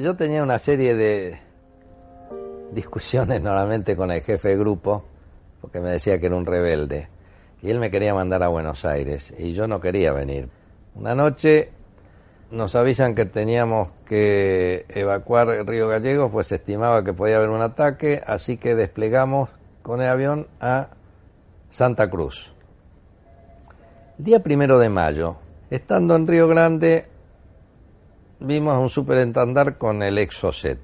Yo tenía una serie de discusiones normalmente con el jefe de grupo, porque me decía que era un rebelde, y él me quería mandar a Buenos Aires, y yo no quería venir. Una noche nos avisan que teníamos que evacuar el Río Gallegos, pues se estimaba que podía haber un ataque, así que desplegamos con el avión a Santa Cruz. Día primero de mayo, estando en Río Grande, vimos a un superentandar con el Exocet.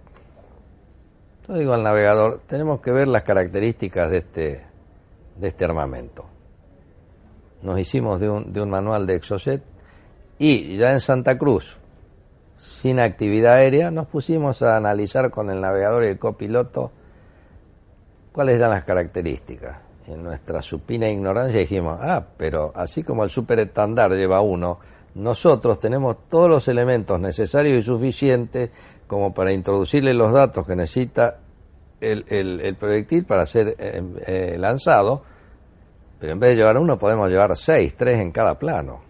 Yo digo al navegador, tenemos que ver las características de este, de este armamento. Nos hicimos de un, de un manual de Exocet y ya en Santa Cruz, sin actividad aérea, nos pusimos a analizar con el navegador y el copiloto cuáles eran las características. En nuestra supina ignorancia dijimos, ah, pero así como el superestandar lleva uno, nosotros tenemos todos los elementos necesarios y suficientes como para introducirle los datos que necesita el, el, proyectil para ser eh, eh, lanzado, pero en vez de llevar uno podemos llevar seis, tres en cada plano.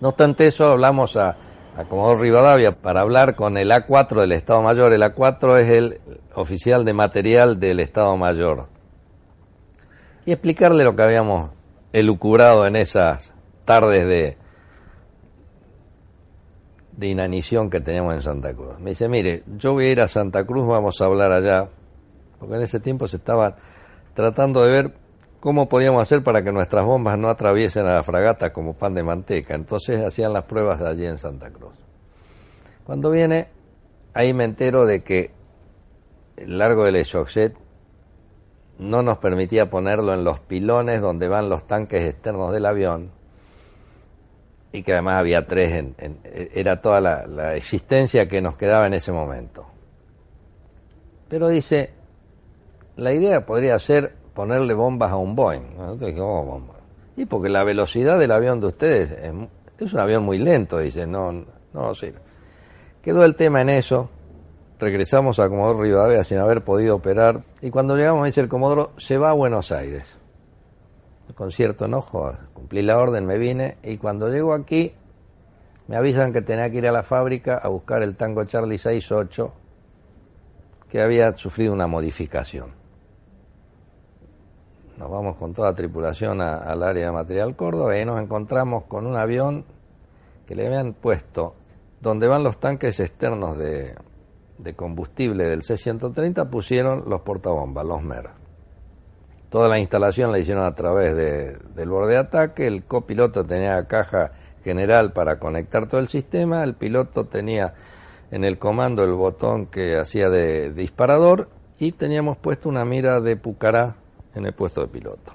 No obstante eso, hablamos a, a Comodoro Rivadavia para hablar con el A4 del Estado Mayor. El A4 es el oficial de material del Estado Mayor. Y explicarle lo que habíamos elucubrado en esas tardes de, de inanición que teníamos en Santa Cruz. Me dice, mire, yo voy a ir a Santa Cruz, vamos a hablar allá, porque en ese tiempo se estaba tratando de ver cómo podíamos hacer para que nuestras bombas no atraviesen a la fragata como pan de manteca. Entonces hacían las pruebas allí en Santa Cruz. Cuando viene, ahí me entero de que el largo del Exocet no nos permitía ponerlo en los pilones donde van los tanques externos del avión, y que además había tres, en, era toda la, existencia que nos quedaba en ese momento. Pero dice, la idea podría ser ponerle bombas a un Boeing. Y porque la velocidad del avión de ustedes es, un avión muy lento, dice, no, no lo sirve. Quedó el tema en eso, regresamos a Comodoro Rivadavia sin haber podido operar, y cuando llegamos dice el Comodoro, se va a Buenos Aires con cierto enojo, cumplí la orden, me vine y cuando llego aquí me avisan que tenía que ir a la fábrica a buscar el Tango Charlie 68 que había sufrido una modificación. Nos vamos con toda tripulación al área de material Córdoba y nos encontramos con un avión que le habían puesto donde van los tanques externos de, de combustible del C-130 pusieron los portabombas, los MER. Toda la instalación la hicieron a través de, del borde de ataque, el copiloto tenía caja general para conectar todo el sistema, el piloto tenía en el comando el botón que hacía de, disparador y teníamos puesto una mira de Pucará en el puesto de piloto.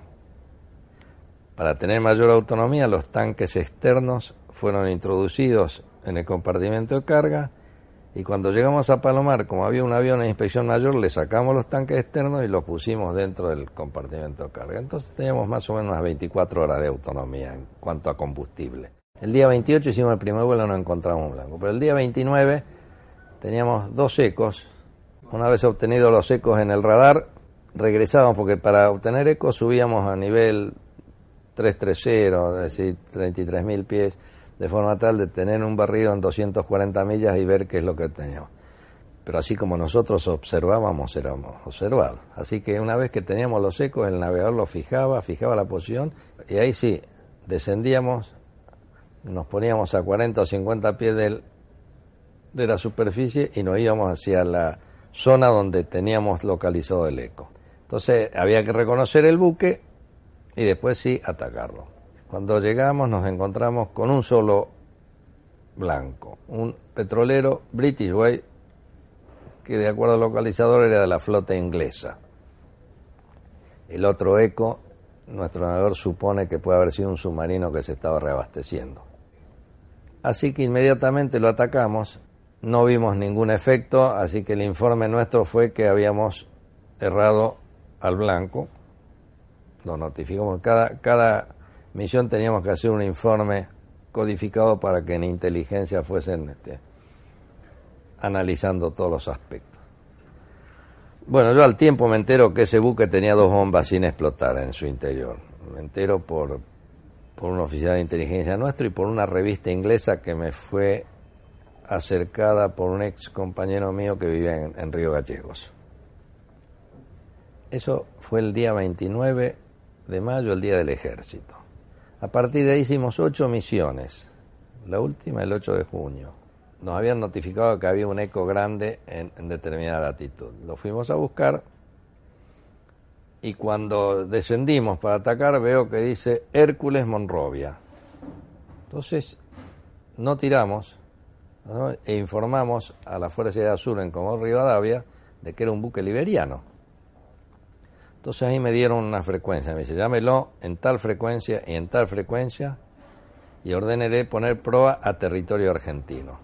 Para tener mayor autonomía, los tanques externos fueron introducidos en el compartimento de carga y cuando llegamos a Palomar, como había un avión en inspección mayor, le sacamos los tanques externos y los pusimos dentro del compartimento de carga. Entonces teníamos más o menos unas 24 horas de autonomía en cuanto a combustible. El día 28 hicimos el primer vuelo, no encontramos un blanco. Pero el día 29 teníamos dos ecos. Una vez obtenidos los ecos en el radar, regresábamos porque para obtener ecos subíamos a nivel 330, es decir, 33.000 pies de forma tal de tener un barrido en 240 millas y ver qué es lo que teníamos. Pero así como nosotros observábamos, éramos observados. Así que una vez que teníamos los ecos, el navegador lo fijaba, fijaba la posición, y ahí sí, descendíamos, nos poníamos a 40 o 50 pies del, de la superficie y nos íbamos hacia la zona donde teníamos localizado el eco. Entonces había que reconocer el buque y después sí atacarlo. Cuando llegamos nos encontramos con un solo blanco, un petrolero British Way que de acuerdo al localizador era de la flota inglesa. El otro eco, nuestro navegador supone que puede haber sido un submarino que se estaba reabasteciendo. Así que inmediatamente lo atacamos no vimos ningún efecto, así que el informe nuestro fue que habíamos errado al blanco. Lo notificamos. Cada, cada misión teníamos que hacer un informe codificado para que en inteligencia fuesen este, analizando todos los aspectos. Bueno, yo al tiempo me entero que ese buque tenía dos bombas sin explotar en su interior. Me entero por, por un oficial de inteligencia nuestro y por una revista inglesa que me fue acercada por un ex compañero mío que vivía en, Río Gallegos. Eso fue el día 29 de mayo, el día del ejército. A partir de ahí hicimos ocho misiones, la última el 8 de junio. Nos habían notificado que había un eco grande en, determinada latitud. Lo fuimos a buscar y cuando descendimos para atacar veo que dice Hércules Monrovia. Entonces no tiramos e informamos a la Fuerza de Azul en Comodoro Rivadavia de que era un buque liberiano. Entonces ahí me dieron una frecuencia, me dice, llámelo en tal frecuencia y en tal frecuencia y ordeneré poner proa a territorio argentino.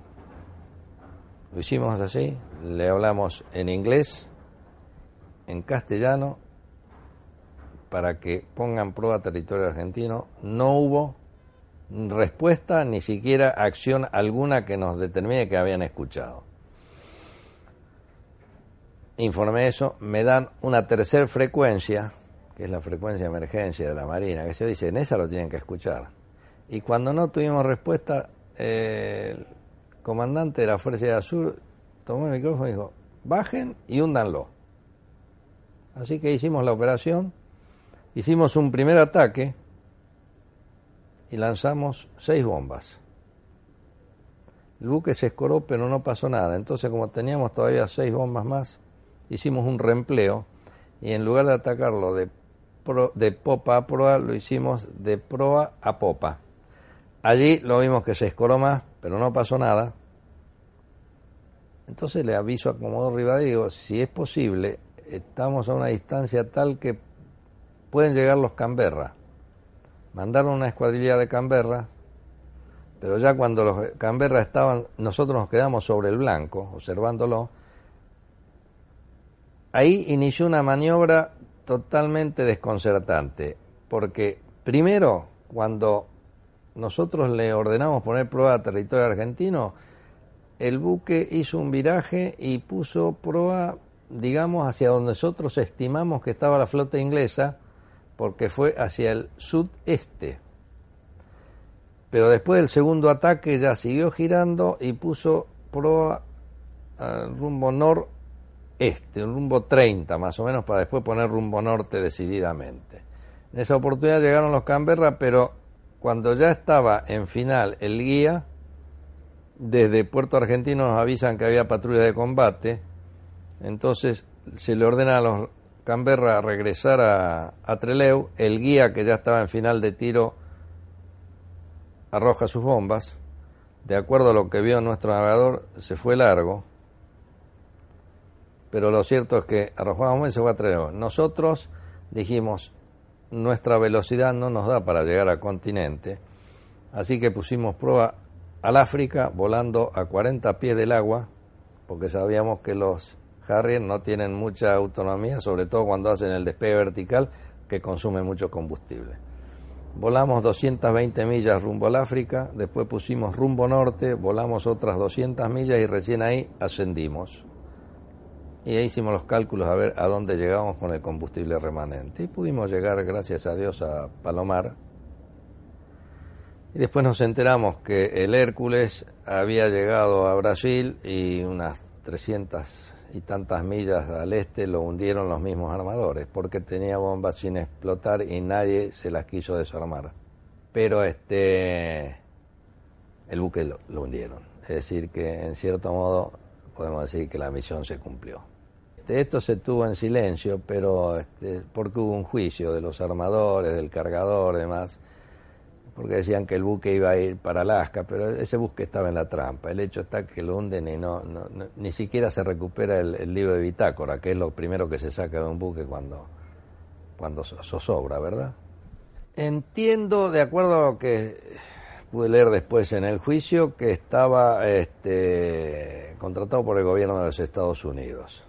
Lo hicimos así, le hablamos en inglés, en castellano, para que pongan proa a territorio argentino. No hubo respuesta, ni siquiera acción alguna que nos determine que habían escuchado. Informé eso, me dan una tercera frecuencia, que es la frecuencia de emergencia de la Marina, que se dice, en esa lo tienen que escuchar. Y cuando no tuvimos respuesta, el comandante de la Fuerza de Azul tomó el micrófono y dijo, bajen y húndanlo. Así que hicimos la operación, hicimos un primer ataque, y lanzamos seis bombas. El buque se escoró, pero no pasó nada. Entonces, como teníamos todavía seis bombas más, hicimos un reempleo y en lugar de atacarlo de, de popa a proa, lo hicimos de proa a popa. Allí lo vimos que se escoró más, pero no pasó nada. Entonces le aviso a Comodoro digo, si es posible, estamos a una distancia tal que pueden llegar los Canberra mandaron una escuadrilla de Canberra, pero ya cuando los Canberra estaban, nosotros nos quedamos sobre el blanco, observándolo. Ahí inició una maniobra totalmente desconcertante, porque primero, cuando nosotros le ordenamos poner prueba a territorio argentino, el buque hizo un viraje y puso proa, digamos, hacia donde nosotros estimamos que estaba la flota inglesa, porque fue hacia el sudeste. Pero después del segundo ataque ya siguió girando y puso proa al rumbo noreste, un rumbo 30 más o menos, para después poner rumbo norte decididamente. En esa oportunidad llegaron los Canberra, pero cuando ya estaba en final el guía, desde Puerto Argentino nos avisan que había patrulla de combate, entonces se le ordena a los Canberra regresar a, a Treleu, el guía que ya estaba en final de tiro arroja sus bombas, de acuerdo a lo que vio nuestro navegador, se fue largo, pero lo cierto es que arrojamos y se fue a Treleu. Nosotros dijimos, nuestra velocidad no nos da para llegar al continente, así que pusimos prueba al África volando a 40 pies del agua, porque sabíamos que los Harrier no tienen mucha autonomía, sobre todo cuando hacen el despegue vertical, que consume mucho combustible. Volamos 220 millas rumbo al África, después pusimos rumbo norte, volamos otras 200 millas y recién ahí ascendimos. Y ahí hicimos los cálculos a ver a dónde llegamos con el combustible remanente. Y pudimos llegar, gracias a Dios, a Palomar. Y después nos enteramos que el Hércules había llegado a Brasil y unas 300 y tantas millas al este lo hundieron los mismos armadores, porque tenía bombas sin explotar y nadie se las quiso desarmar. Pero este el buque lo, hundieron. Es decir, que en cierto modo podemos decir que la misión se cumplió. Este, esto se tuvo en silencio, pero este, porque hubo un juicio de los armadores, del cargador, demás porque decían que el buque iba a ir para Alaska, pero ese buque estaba en la trampa. El hecho está que lo hunden y no, ni siquiera se recupera el, libro de bitácora, que es lo primero que se saca de un buque cuando, cuando zozobra, ¿verdad? Entiendo, de acuerdo a lo que pude leer después en el juicio, que estaba este, contratado por el gobierno de los Estados Unidos.